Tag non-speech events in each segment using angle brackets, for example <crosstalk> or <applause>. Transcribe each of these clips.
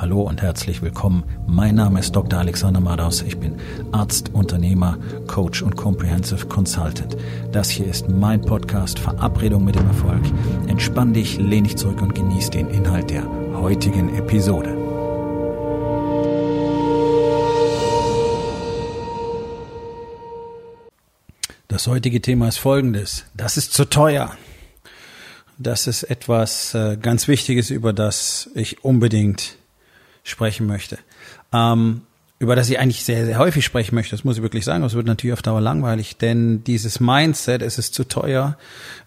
Hallo und herzlich willkommen. Mein Name ist Dr. Alexander Madaus. Ich bin Arzt, Unternehmer, Coach und Comprehensive Consultant. Das hier ist mein Podcast Verabredung mit dem Erfolg. Entspann dich, lehn dich zurück und genieß den Inhalt der heutigen Episode. Das heutige Thema ist folgendes. Das ist zu teuer. Das ist etwas äh, ganz Wichtiges, über das ich unbedingt sprechen möchte. Ähm, über das ich eigentlich sehr, sehr häufig sprechen möchte, das muss ich wirklich sagen, es wird natürlich auf Dauer langweilig, denn dieses Mindset, es ist zu teuer,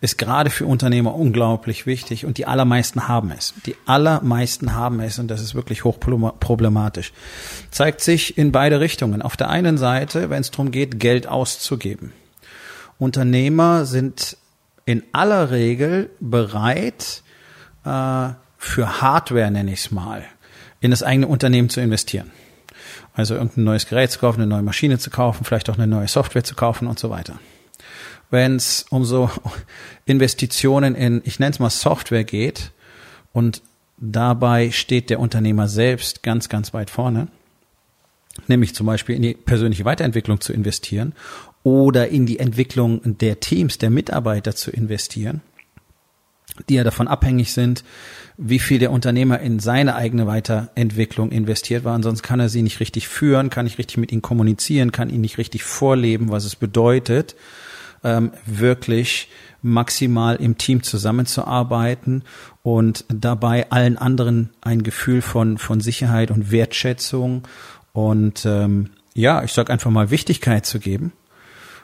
ist gerade für Unternehmer unglaublich wichtig und die allermeisten haben es. Die allermeisten haben es und das ist wirklich hochproblematisch. Zeigt sich in beide Richtungen. Auf der einen Seite, wenn es darum geht, Geld auszugeben. Unternehmer sind in aller Regel bereit, äh, für Hardware, nenne ich es mal, in das eigene Unternehmen zu investieren. Also irgendein neues Gerät zu kaufen, eine neue Maschine zu kaufen, vielleicht auch eine neue Software zu kaufen und so weiter. Wenn es um so <laughs> Investitionen in, ich nenne es mal Software geht und dabei steht der Unternehmer selbst ganz, ganz weit vorne, nämlich zum Beispiel in die persönliche Weiterentwicklung zu investieren oder in die Entwicklung der Teams, der Mitarbeiter zu investieren, die ja davon abhängig sind, wie viel der Unternehmer in seine eigene Weiterentwicklung investiert war. Ansonsten kann er sie nicht richtig führen, kann nicht richtig mit ihnen kommunizieren, kann ihnen nicht richtig vorleben, was es bedeutet, ähm, wirklich maximal im Team zusammenzuarbeiten und dabei allen anderen ein Gefühl von, von Sicherheit und Wertschätzung und ähm, ja, ich sag einfach mal Wichtigkeit zu geben.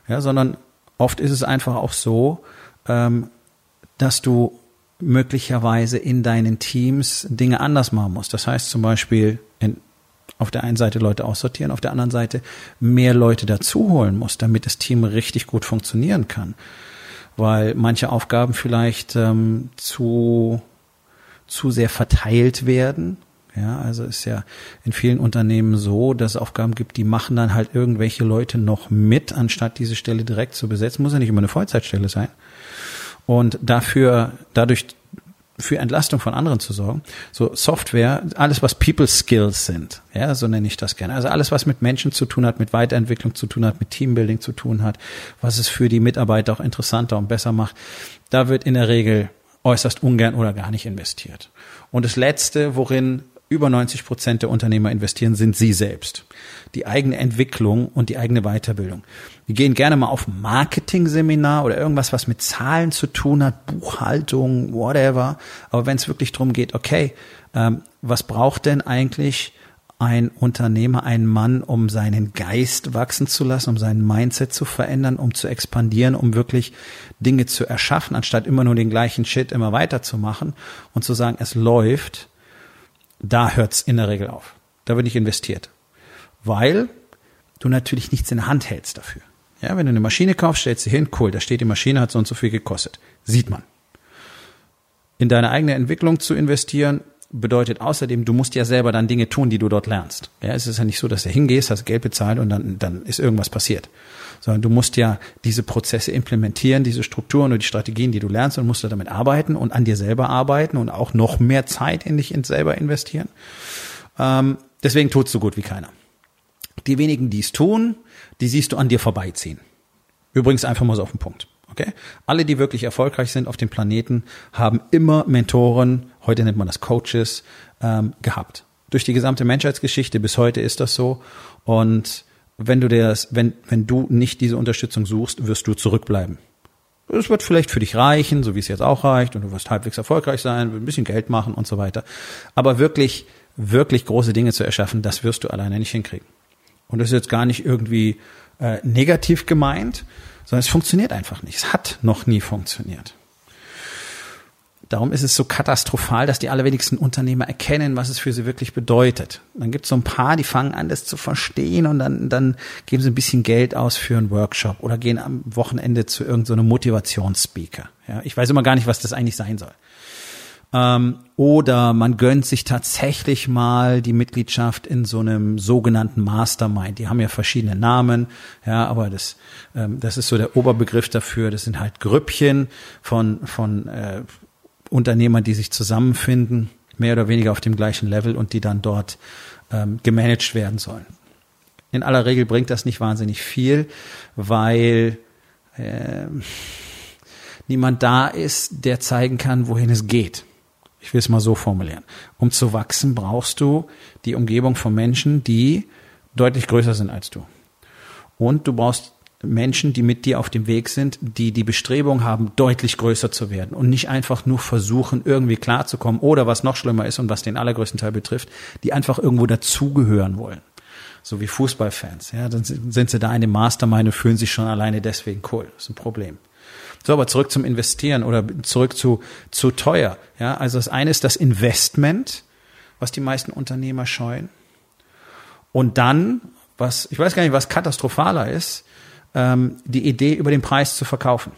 Ja, sondern oft ist es einfach auch so, ähm, dass du möglicherweise in deinen Teams Dinge anders machen musst. Das heißt zum Beispiel in, auf der einen Seite Leute aussortieren, auf der anderen Seite mehr Leute dazu holen musst, damit das Team richtig gut funktionieren kann. Weil manche Aufgaben vielleicht ähm, zu, zu sehr verteilt werden. Ja, also ist ja in vielen Unternehmen so, dass es Aufgaben gibt, die machen dann halt irgendwelche Leute noch mit, anstatt diese Stelle direkt zu besetzen. Muss ja nicht immer eine Vollzeitstelle sein und dafür, dadurch für Entlastung von anderen zu sorgen. So Software, alles was People Skills sind, ja, so nenne ich das gerne. Also alles was mit Menschen zu tun hat, mit Weiterentwicklung zu tun hat, mit Teambuilding zu tun hat, was es für die Mitarbeiter auch interessanter und besser macht, da wird in der Regel äußerst ungern oder gar nicht investiert. Und das letzte, worin über 90 Prozent der Unternehmer investieren, sind sie selbst. Die eigene Entwicklung und die eigene Weiterbildung. Die gehen gerne mal auf Marketing-Seminar oder irgendwas, was mit Zahlen zu tun hat, Buchhaltung, whatever. Aber wenn es wirklich darum geht, okay, ähm, was braucht denn eigentlich ein Unternehmer, ein Mann, um seinen Geist wachsen zu lassen, um seinen Mindset zu verändern, um zu expandieren, um wirklich Dinge zu erschaffen, anstatt immer nur den gleichen Shit immer weiterzumachen und zu sagen, es läuft, da hört's in der Regel auf. Da wird nicht investiert. Weil du natürlich nichts in der Hand hältst dafür. Ja, wenn du eine Maschine kaufst, stellst du hin, cool, da steht die Maschine, hat so und so viel gekostet. Sieht man. In deine eigene Entwicklung zu investieren, bedeutet außerdem, du musst ja selber dann Dinge tun, die du dort lernst. Ja, es ist ja nicht so, dass du hingehst, hast Geld bezahlt und dann, dann ist irgendwas passiert. Sondern du musst ja diese Prozesse implementieren, diese Strukturen und die Strategien, die du lernst und musst du damit arbeiten und an dir selber arbeiten und auch noch mehr Zeit in dich selber investieren. Ähm, deswegen tut's so gut wie keiner. Die wenigen, die es tun, die siehst du an dir vorbeiziehen. Übrigens einfach mal so auf den Punkt. Okay? Alle, die wirklich erfolgreich sind auf dem Planeten, haben immer Mentoren, heute nennt man das Coaches, ähm, gehabt. Durch die gesamte Menschheitsgeschichte bis heute ist das so. Und wenn du das, wenn, wenn du nicht diese Unterstützung suchst, wirst du zurückbleiben. Es wird vielleicht für dich reichen, so wie es jetzt auch reicht, und du wirst halbwegs erfolgreich sein, ein bisschen Geld machen und so weiter. Aber wirklich, wirklich große Dinge zu erschaffen, das wirst du alleine nicht hinkriegen. Und das ist jetzt gar nicht irgendwie äh, negativ gemeint, sondern es funktioniert einfach nicht. Es hat noch nie funktioniert. Darum ist es so katastrophal, dass die allerwenigsten Unternehmer erkennen, was es für sie wirklich bedeutet. Dann gibt es so ein paar, die fangen an, das zu verstehen und dann, dann geben sie ein bisschen Geld aus für einen Workshop oder gehen am Wochenende zu irgendeinem so Motivationsspeaker. Ja, ich weiß immer gar nicht, was das eigentlich sein soll. Ähm, oder man gönnt sich tatsächlich mal die Mitgliedschaft in so einem sogenannten Mastermind. Die haben ja verschiedene Namen, ja, aber das, ähm, das ist so der Oberbegriff dafür. Das sind halt Grüppchen von, von äh, Unternehmern, die sich zusammenfinden mehr oder weniger auf dem gleichen Level und die dann dort ähm, gemanagt werden sollen. In aller Regel bringt das nicht wahnsinnig viel, weil äh, niemand da ist, der zeigen kann, wohin es geht. Ich will es mal so formulieren. Um zu wachsen, brauchst du die Umgebung von Menschen, die deutlich größer sind als du. Und du brauchst Menschen, die mit dir auf dem Weg sind, die die Bestrebung haben, deutlich größer zu werden und nicht einfach nur versuchen, irgendwie klarzukommen oder was noch schlimmer ist und was den allergrößten Teil betrifft, die einfach irgendwo dazugehören wollen. So wie Fußballfans. Ja, dann sind sie da in dem Mastermind und fühlen sich schon alleine deswegen cool. Das ist ein Problem. So, aber zurück zum Investieren oder zurück zu, zu teuer. Ja, also das eine ist das Investment, was die meisten Unternehmer scheuen. Und dann, was, ich weiß gar nicht, was katastrophaler ist, ähm, die Idee, über den Preis zu verkaufen.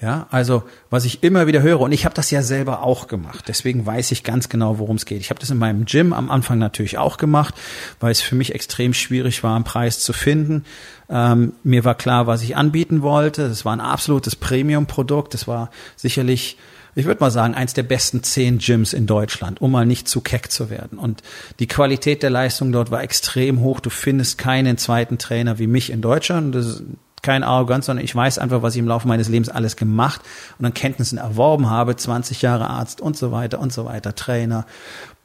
Ja, also was ich immer wieder höre, und ich habe das ja selber auch gemacht, deswegen weiß ich ganz genau, worum es geht. Ich habe das in meinem Gym am Anfang natürlich auch gemacht, weil es für mich extrem schwierig war, einen Preis zu finden. Ähm, mir war klar, was ich anbieten wollte. Das war ein absolutes Premium-Produkt. Das war sicherlich ich würde mal sagen, eins der besten zehn Gyms in Deutschland, um mal nicht zu keck zu werden. Und die Qualität der Leistung dort war extrem hoch. Du findest keinen zweiten Trainer wie mich in Deutschland. Das ist keine Arroganz, sondern ich weiß einfach, was ich im Laufe meines Lebens alles gemacht und an Kenntnissen erworben habe. 20 Jahre Arzt und so weiter und so weiter, Trainer.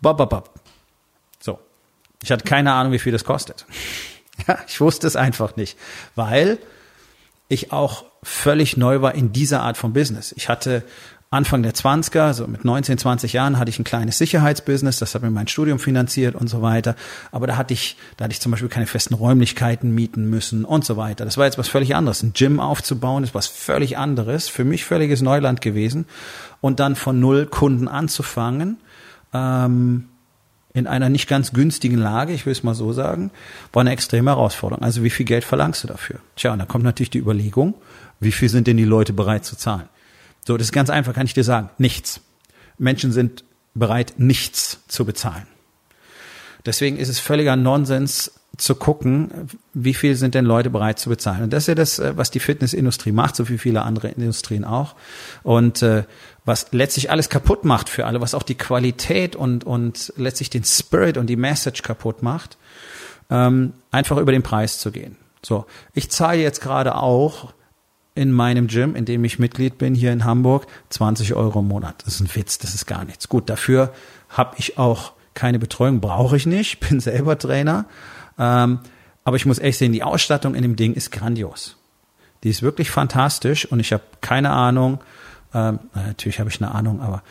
Bob, bob, bob. So. Ich hatte keine Ahnung, wie viel das kostet. <laughs> Ja, ich wusste es einfach nicht, weil ich auch völlig neu war in dieser Art von Business. Ich hatte Anfang der 20er, so mit 19, 20 Jahren hatte ich ein kleines Sicherheitsbusiness, das hat mir mein Studium finanziert und so weiter. Aber da hatte ich, da hatte ich zum Beispiel keine festen Räumlichkeiten mieten müssen und so weiter. Das war jetzt was völlig anderes. Ein Gym aufzubauen ist was völlig anderes, für mich völliges Neuland gewesen. Und dann von null Kunden anzufangen, ähm, in einer nicht ganz günstigen Lage, ich will es mal so sagen, war eine extreme Herausforderung. Also wie viel Geld verlangst du dafür? Tja, und da kommt natürlich die Überlegung, wie viel sind denn die Leute bereit zu zahlen? So, das ist ganz einfach, kann ich dir sagen. Nichts. Menschen sind bereit, nichts zu bezahlen. Deswegen ist es völliger Nonsens zu gucken, wie viel sind denn Leute bereit zu bezahlen. Und das ist ja das, äh, was die Fitnessindustrie macht, so wie viele andere Industrien auch. Und äh, was letztlich alles kaputt macht für alle, was auch die Qualität und, und letztlich den Spirit und die Message kaputt macht, ähm, einfach über den Preis zu gehen. So, ich zahle jetzt gerade auch in meinem Gym, in dem ich Mitglied bin hier in Hamburg, 20 Euro im Monat. Das ist ein Witz, das ist gar nichts. Gut, dafür habe ich auch keine Betreuung, brauche ich nicht, <laughs> bin selber Trainer. Ähm, aber ich muss echt sehen, die Ausstattung in dem Ding ist grandios. Die ist wirklich fantastisch und ich habe keine Ahnung, ähm, natürlich habe ich eine Ahnung, aber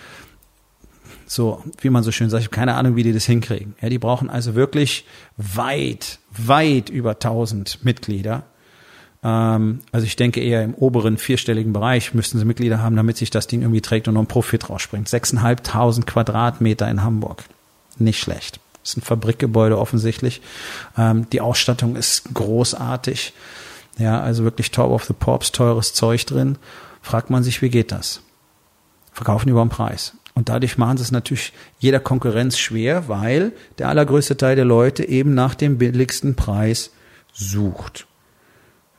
so, wie man so schön sagt, ich habe keine Ahnung, wie die das hinkriegen. Ja, die brauchen also wirklich weit, weit über 1000 Mitglieder ähm, also ich denke eher im oberen vierstelligen Bereich müssten sie Mitglieder haben, damit sich das Ding irgendwie trägt und noch ein Profit rausspringt. 6.500 Quadratmeter in Hamburg. Nicht schlecht. Das ist ein Fabrikgebäude offensichtlich. Ähm, die Ausstattung ist großartig. Ja, also wirklich Top of the Pops, teures Zeug drin. Fragt man sich, wie geht das? Verkaufen über den Preis. Und dadurch machen sie es natürlich jeder Konkurrenz schwer, weil der allergrößte Teil der Leute eben nach dem billigsten Preis sucht.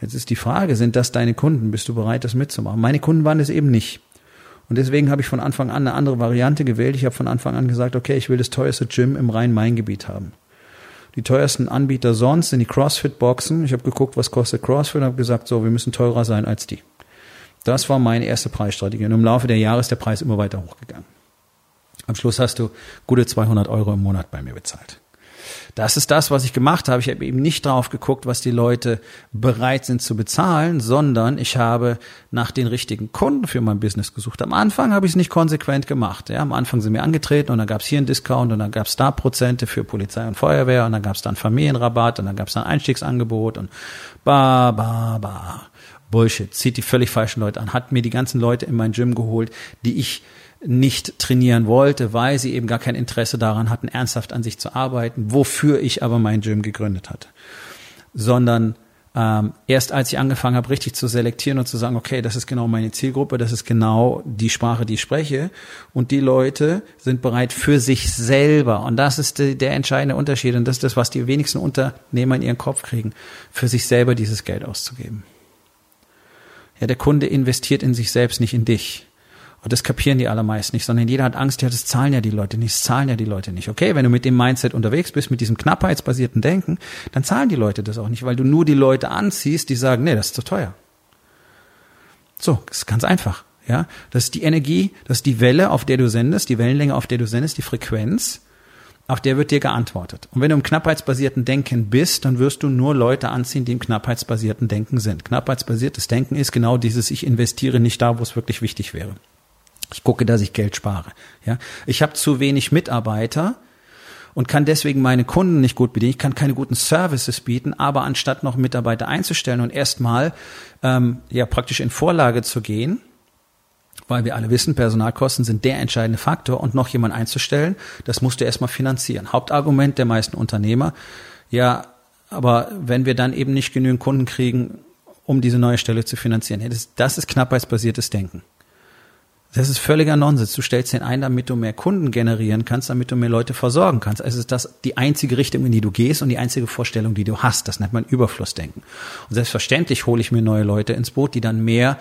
Jetzt ist die Frage, sind das deine Kunden? Bist du bereit, das mitzumachen? Meine Kunden waren es eben nicht. Und deswegen habe ich von Anfang an eine andere Variante gewählt. Ich habe von Anfang an gesagt, okay, ich will das teuerste Gym im Rhein-Main-Gebiet haben. Die teuersten Anbieter sonst sind die CrossFit-Boxen. Ich habe geguckt, was kostet CrossFit und habe gesagt, so, wir müssen teurer sein als die. Das war meine erste Preisstrategie. Und im Laufe der Jahre ist der Preis immer weiter hochgegangen. Am Schluss hast du gute 200 Euro im Monat bei mir bezahlt. Das ist das, was ich gemacht habe. Ich habe eben nicht drauf geguckt, was die Leute bereit sind zu bezahlen, sondern ich habe nach den richtigen Kunden für mein Business gesucht. Am Anfang habe ich es nicht konsequent gemacht. Ja, am Anfang sind wir angetreten und dann gab es hier einen Discount und dann gab es da Prozente für Polizei und Feuerwehr und dann gab es dann Familienrabatt und dann gab es dann Einstiegsangebot und ba, ba, ba. Bullshit. Zieht die völlig falschen Leute an. Hat mir die ganzen Leute in mein Gym geholt, die ich nicht trainieren wollte, weil sie eben gar kein Interesse daran hatten, ernsthaft an sich zu arbeiten, wofür ich aber mein Gym gegründet hatte. Sondern ähm, erst als ich angefangen habe, richtig zu selektieren und zu sagen, okay, das ist genau meine Zielgruppe, das ist genau die Sprache, die ich spreche, und die Leute sind bereit für sich selber, und das ist die, der entscheidende Unterschied, und das ist das, was die wenigsten Unternehmer in ihren Kopf kriegen, für sich selber dieses Geld auszugeben. Ja, der Kunde investiert in sich selbst, nicht in dich. Und das kapieren die allermeisten nicht, sondern jeder hat Angst, ja, das zahlen ja die Leute nicht, das zahlen ja die Leute nicht. Okay, wenn du mit dem Mindset unterwegs bist, mit diesem knappheitsbasierten Denken, dann zahlen die Leute das auch nicht, weil du nur die Leute anziehst, die sagen, nee, das ist zu teuer. So, ist ganz einfach. Ja, das ist die Energie, das ist die Welle, auf der du sendest, die Wellenlänge, auf der du sendest, die Frequenz, auf der wird dir geantwortet. Und wenn du im knappheitsbasierten Denken bist, dann wirst du nur Leute anziehen, die im knappheitsbasierten Denken sind. Knappheitsbasiertes Denken ist genau dieses, ich investiere nicht da, wo es wirklich wichtig wäre. Ich gucke, dass ich Geld spare. Ja, ich habe zu wenig Mitarbeiter und kann deswegen meine Kunden nicht gut bedienen. Ich kann keine guten Services bieten, aber anstatt noch Mitarbeiter einzustellen und erstmal ähm, ja praktisch in Vorlage zu gehen, weil wir alle wissen, Personalkosten sind der entscheidende Faktor und noch jemand einzustellen, das musst du erstmal finanzieren. Hauptargument der meisten Unternehmer, ja, aber wenn wir dann eben nicht genügend Kunden kriegen, um diese neue Stelle zu finanzieren, das ist knappheitsbasiertes Denken. Das ist völliger Nonsens. Du stellst den ein, damit du mehr Kunden generieren kannst, damit du mehr Leute versorgen kannst. Es ist das die einzige Richtung, in die du gehst und die einzige Vorstellung, die du hast. Das nennt man Überflussdenken. Und selbstverständlich hole ich mir neue Leute ins Boot, die dann mehr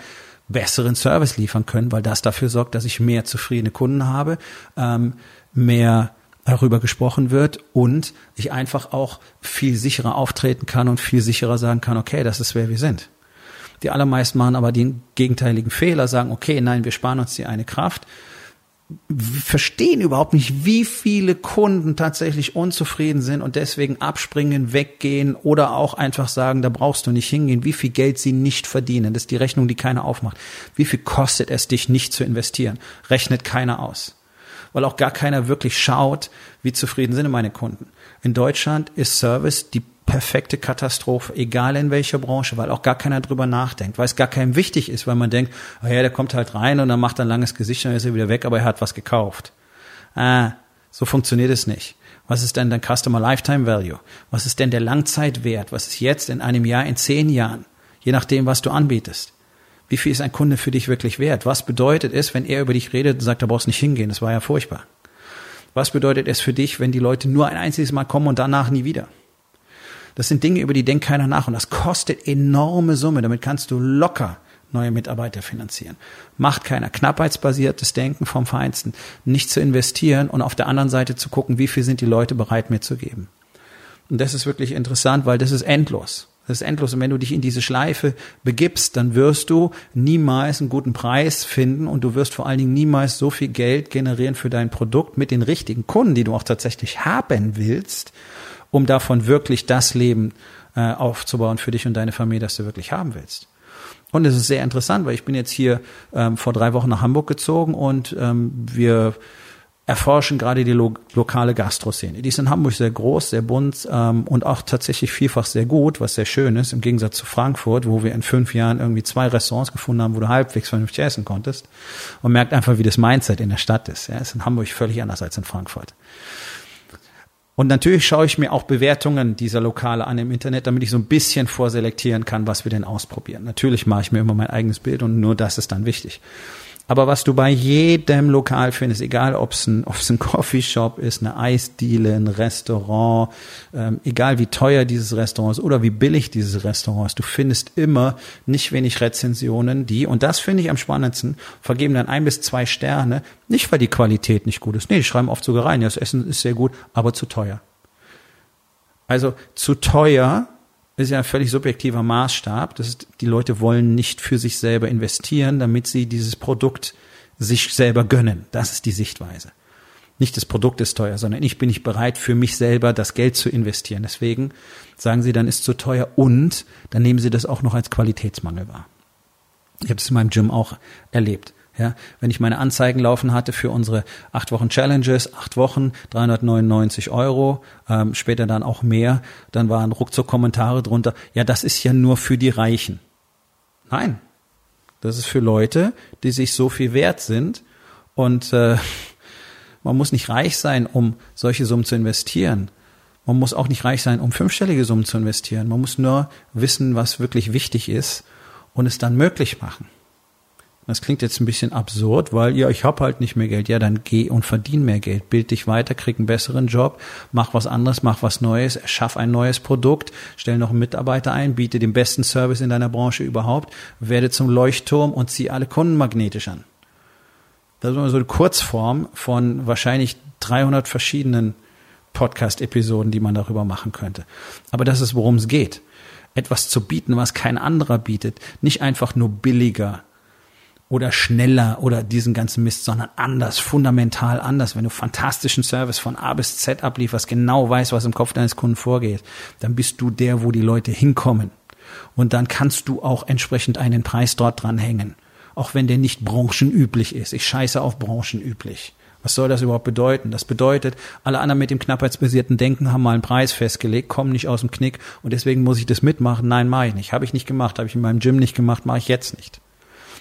besseren Service liefern können, weil das dafür sorgt, dass ich mehr zufriedene Kunden habe, ähm, mehr darüber gesprochen wird und ich einfach auch viel sicherer auftreten kann und viel sicherer sagen kann, okay, das ist wer wir sind. Die allermeisten machen aber den gegenteiligen Fehler, sagen, okay, nein, wir sparen uns die eine Kraft verstehen überhaupt nicht, wie viele Kunden tatsächlich unzufrieden sind und deswegen abspringen, weggehen oder auch einfach sagen, da brauchst du nicht hingehen, wie viel Geld sie nicht verdienen. Das ist die Rechnung, die keiner aufmacht. Wie viel kostet es dich nicht zu investieren? Rechnet keiner aus. Weil auch gar keiner wirklich schaut, wie zufrieden sind meine Kunden. In Deutschland ist Service die perfekte Katastrophe, egal in welcher Branche, weil auch gar keiner drüber nachdenkt, weil es gar keinem wichtig ist, weil man denkt, oh ja, der kommt halt rein und dann macht ein langes Gesicht und dann ist er wieder weg, aber er hat was gekauft. Ah, so funktioniert es nicht. Was ist denn dein Customer Lifetime Value? Was ist denn der Langzeitwert? Was ist jetzt in einem Jahr, in zehn Jahren? Je nachdem, was du anbietest. Wie viel ist ein Kunde für dich wirklich wert? Was bedeutet es, wenn er über dich redet und sagt, da brauchst nicht hingehen? Das war ja furchtbar. Was bedeutet es für dich, wenn die Leute nur ein einziges Mal kommen und danach nie wieder? Das sind Dinge, über die denkt keiner nach und das kostet enorme Summe. Damit kannst du locker neue Mitarbeiter finanzieren. Macht keiner. Knappheitsbasiertes Denken vom Feinsten. Nicht zu investieren und auf der anderen Seite zu gucken, wie viel sind die Leute bereit mitzugeben. Und das ist wirklich interessant, weil das ist endlos. Das ist endlos. Und wenn du dich in diese Schleife begibst, dann wirst du niemals einen guten Preis finden und du wirst vor allen Dingen niemals so viel Geld generieren für dein Produkt mit den richtigen Kunden, die du auch tatsächlich haben willst, um davon wirklich das Leben äh, aufzubauen für dich und deine Familie, das du wirklich haben willst. Und es ist sehr interessant, weil ich bin jetzt hier ähm, vor drei Wochen nach Hamburg gezogen und ähm, wir erforschen gerade die lo lokale Gastroszene. Die ist in Hamburg sehr groß, sehr bunt ähm, und auch tatsächlich vielfach sehr gut, was sehr schön ist, im Gegensatz zu Frankfurt, wo wir in fünf Jahren irgendwie zwei Restaurants gefunden haben, wo du halbwegs vernünftig essen konntest und merkt einfach, wie das Mindset in der Stadt ist. Ja, ist in Hamburg völlig anders als in Frankfurt. Und natürlich schaue ich mir auch Bewertungen dieser Lokale an im Internet, damit ich so ein bisschen vorselektieren kann, was wir denn ausprobieren. Natürlich mache ich mir immer mein eigenes Bild und nur das ist dann wichtig. Aber was du bei jedem Lokal findest, egal ob es ein, ob's ein Coffeeshop ist, eine Eisdiele, ein Restaurant, ähm, egal wie teuer dieses Restaurant ist oder wie billig dieses Restaurant ist, du findest immer nicht wenig Rezensionen, die, und das finde ich am spannendsten, vergeben dann ein bis zwei Sterne, nicht weil die Qualität nicht gut ist. Nee, die schreiben oft sogar rein, ja, das Essen ist sehr gut, aber zu teuer. Also zu teuer ist ja ein völlig subjektiver Maßstab. Das ist, die Leute wollen nicht für sich selber investieren, damit sie dieses Produkt sich selber gönnen. Das ist die Sichtweise. Nicht das Produkt ist teuer, sondern ich bin nicht bereit, für mich selber das Geld zu investieren. Deswegen sagen sie, dann ist zu teuer und dann nehmen sie das auch noch als Qualitätsmangel wahr. Ich habe es in meinem Gym auch erlebt. Ja, wenn ich meine Anzeigen laufen hatte für unsere acht Wochen Challenges, acht Wochen, 399 Euro, ähm, später dann auch mehr, dann waren ruckzuck Kommentare drunter, ja, das ist ja nur für die Reichen. Nein, das ist für Leute, die sich so viel wert sind und äh, <laughs> man muss nicht reich sein, um solche Summen zu investieren. Man muss auch nicht reich sein, um fünfstellige Summen zu investieren. Man muss nur wissen, was wirklich wichtig ist und es dann möglich machen. Das klingt jetzt ein bisschen absurd, weil ja, ich habe halt nicht mehr Geld. Ja, dann geh und verdien mehr Geld. Bild dich weiter, krieg einen besseren Job, mach was anderes, mach was Neues, schaff ein neues Produkt, stell noch einen Mitarbeiter ein, biete den besten Service in deiner Branche überhaupt, werde zum Leuchtturm und zieh alle Kunden magnetisch an. Das ist immer so eine Kurzform von wahrscheinlich 300 verschiedenen Podcast-Episoden, die man darüber machen könnte. Aber das ist, worum es geht. Etwas zu bieten, was kein anderer bietet. Nicht einfach nur billiger oder schneller oder diesen ganzen Mist, sondern anders, fundamental anders. Wenn du fantastischen Service von A bis Z ablieferst, genau weißt, was im Kopf deines Kunden vorgeht, dann bist du der, wo die Leute hinkommen. Und dann kannst du auch entsprechend einen Preis dort dran hängen. Auch wenn der nicht branchenüblich ist. Ich scheiße auf branchenüblich. Was soll das überhaupt bedeuten? Das bedeutet, alle anderen mit dem knappheitsbasierten Denken haben mal einen Preis festgelegt, kommen nicht aus dem Knick und deswegen muss ich das mitmachen. Nein, mache ich nicht. Habe ich nicht gemacht, habe ich in meinem Gym nicht gemacht, mache ich jetzt nicht.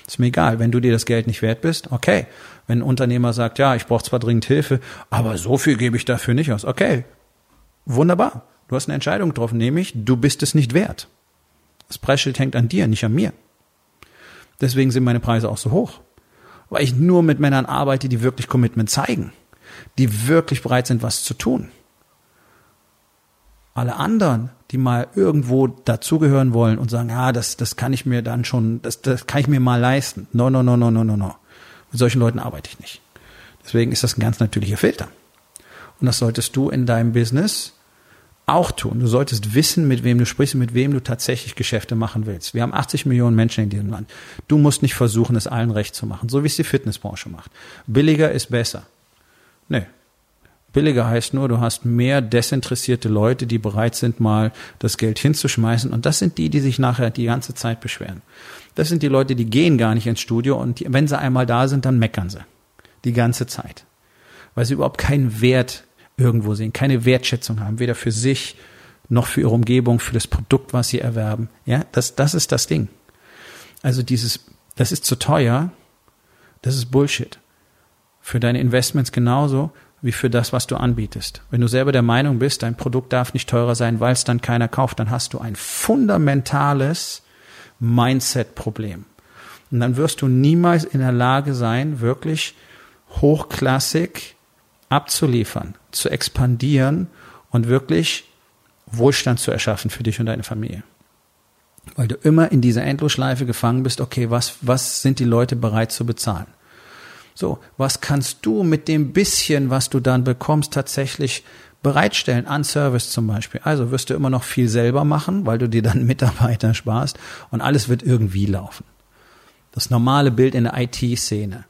Ist mir egal. Wenn du dir das Geld nicht wert bist, okay. Wenn ein Unternehmer sagt, ja, ich brauche zwar dringend Hilfe, aber so viel gebe ich dafür nicht aus. Okay. Wunderbar. Du hast eine Entscheidung getroffen, nämlich du bist es nicht wert. Das Preisschild hängt an dir, nicht an mir. Deswegen sind meine Preise auch so hoch weil ich nur mit Männern arbeite, die wirklich Commitment zeigen, die wirklich bereit sind, was zu tun. Alle anderen, die mal irgendwo dazugehören wollen und sagen, ja, das, das kann ich mir dann schon, das, das kann ich mir mal leisten. No, no, no, no, no, no, no. Mit solchen Leuten arbeite ich nicht. Deswegen ist das ein ganz natürlicher Filter. Und das solltest du in deinem Business auch tun. Du solltest wissen, mit wem du sprichst und mit wem du tatsächlich Geschäfte machen willst. Wir haben 80 Millionen Menschen in diesem Land. Du musst nicht versuchen, es allen recht zu machen, so wie es die Fitnessbranche macht. Billiger ist besser. Nee. Billiger heißt nur, du hast mehr desinteressierte Leute, die bereit sind, mal das Geld hinzuschmeißen. Und das sind die, die sich nachher die ganze Zeit beschweren. Das sind die Leute, die gehen gar nicht ins Studio und die, wenn sie einmal da sind, dann meckern sie. Die ganze Zeit. Weil sie überhaupt keinen Wert irgendwo sehen, keine Wertschätzung haben, weder für sich noch für ihre Umgebung, für das Produkt, was sie erwerben. Ja, das, das ist das Ding. Also dieses, das ist zu teuer, das ist Bullshit. Für deine Investments genauso wie für das, was du anbietest. Wenn du selber der Meinung bist, dein Produkt darf nicht teurer sein, weil es dann keiner kauft, dann hast du ein fundamentales Mindset-Problem. Und dann wirst du niemals in der Lage sein, wirklich hochklassig abzuliefern, zu expandieren und wirklich Wohlstand zu erschaffen für dich und deine Familie. Weil du immer in dieser Endlosschleife gefangen bist, okay, was, was sind die Leute bereit zu bezahlen? So, was kannst du mit dem bisschen, was du dann bekommst, tatsächlich bereitstellen an Service zum Beispiel? Also wirst du immer noch viel selber machen, weil du dir dann <laughs> Mitarbeiter sparst und alles wird irgendwie laufen. Das normale Bild in der IT-Szene.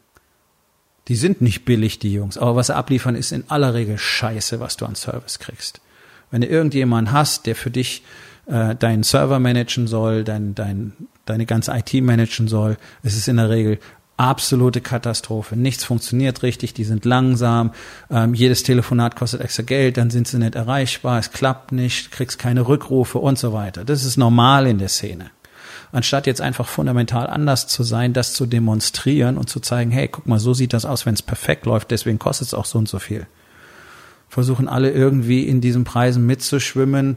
Die sind nicht billig, die Jungs. Aber was sie abliefern, ist in aller Regel scheiße, was du an Service kriegst. Wenn du irgendjemanden hast, der für dich äh, deinen Server managen soll, dein, dein, deine ganze IT managen soll, ist es in der Regel absolute Katastrophe. Nichts funktioniert richtig, die sind langsam, ähm, jedes Telefonat kostet extra Geld, dann sind sie nicht erreichbar, es klappt nicht, kriegst keine Rückrufe und so weiter. Das ist normal in der Szene anstatt jetzt einfach fundamental anders zu sein, das zu demonstrieren und zu zeigen, hey, guck mal, so sieht das aus, wenn es perfekt läuft, deswegen kostet es auch so und so viel. Versuchen alle irgendwie in diesen Preisen mitzuschwimmen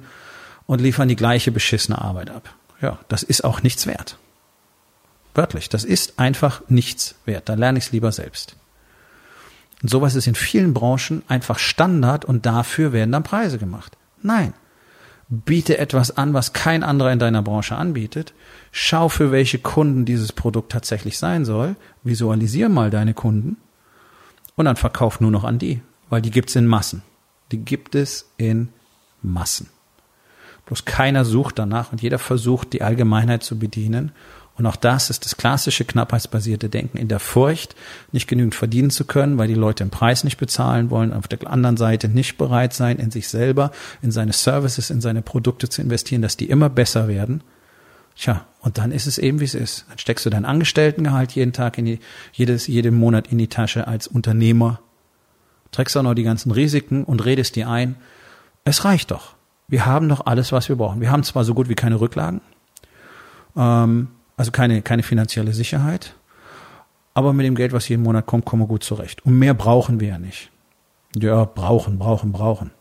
und liefern die gleiche beschissene Arbeit ab. Ja, das ist auch nichts wert. Wörtlich, das ist einfach nichts wert. Da lerne ich es lieber selbst. Und sowas ist in vielen Branchen einfach Standard und dafür werden dann Preise gemacht. Nein, biete etwas an, was kein anderer in deiner Branche anbietet. Schau, für welche Kunden dieses Produkt tatsächlich sein soll. Visualisier mal deine Kunden und dann verkauf nur noch an die, weil die gibt's in Massen. Die gibt es in Massen. Bloß keiner sucht danach und jeder versucht, die Allgemeinheit zu bedienen und auch das ist das klassische knappheitsbasierte Denken in der Furcht, nicht genügend verdienen zu können, weil die Leute den Preis nicht bezahlen wollen, auf der anderen Seite nicht bereit sein, in sich selber, in seine Services, in seine Produkte zu investieren, dass die immer besser werden. Tja, und dann ist es eben, wie es ist. Dann steckst du dein Angestelltengehalt jeden Tag in die, jedes, jeden Monat in die Tasche als Unternehmer, trägst auch noch die ganzen Risiken und redest dir ein, es reicht doch. Wir haben doch alles, was wir brauchen. Wir haben zwar so gut wie keine Rücklagen, ähm, also keine, keine finanzielle Sicherheit. Aber mit dem Geld, was jeden Monat kommt, kommen wir gut zurecht. Und mehr brauchen wir ja nicht. Ja, brauchen, brauchen, brauchen.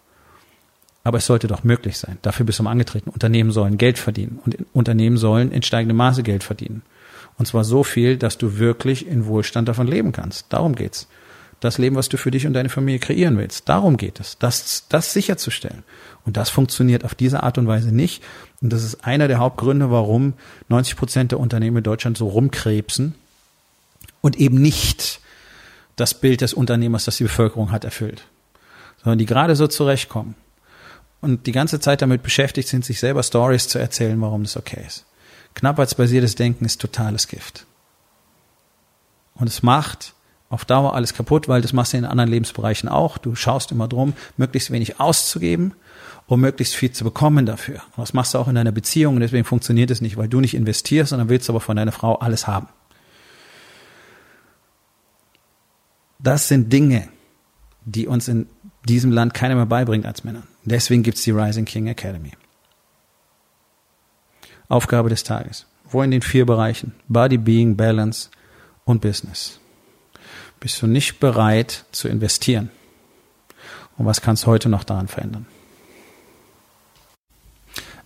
Aber es sollte doch möglich sein. Dafür bist du mal angetreten. Unternehmen sollen Geld verdienen. Und Unternehmen sollen in steigendem Maße Geld verdienen. Und zwar so viel, dass du wirklich in Wohlstand davon leben kannst. Darum geht's. Das Leben, was du für dich und deine Familie kreieren willst. Darum geht es. Das, das sicherzustellen. Und das funktioniert auf diese Art und Weise nicht. Und das ist einer der Hauptgründe, warum 90 Prozent der Unternehmen in Deutschland so rumkrebsen und eben nicht das Bild des Unternehmers, das die Bevölkerung hat, erfüllt, sondern die gerade so zurechtkommen und die ganze Zeit damit beschäftigt sind, sich selber Stories zu erzählen, warum das okay ist. Knappheitsbasiertes Denken ist totales Gift. Und es macht auf Dauer alles kaputt, weil das machst du in anderen Lebensbereichen auch. Du schaust immer drum, möglichst wenig auszugeben, um möglichst viel zu bekommen dafür. Und das machst du auch in deiner Beziehung und deswegen funktioniert es nicht, weil du nicht investierst, sondern willst aber von deiner Frau alles haben. Das sind Dinge, die uns in diesem Land keiner mehr beibringt als Männer. Deswegen gibt's die Rising King Academy. Aufgabe des Tages. Wo in den vier Bereichen? Body, Being, Balance und Business. Bist du nicht bereit zu investieren? Und was kannst du heute noch daran verändern?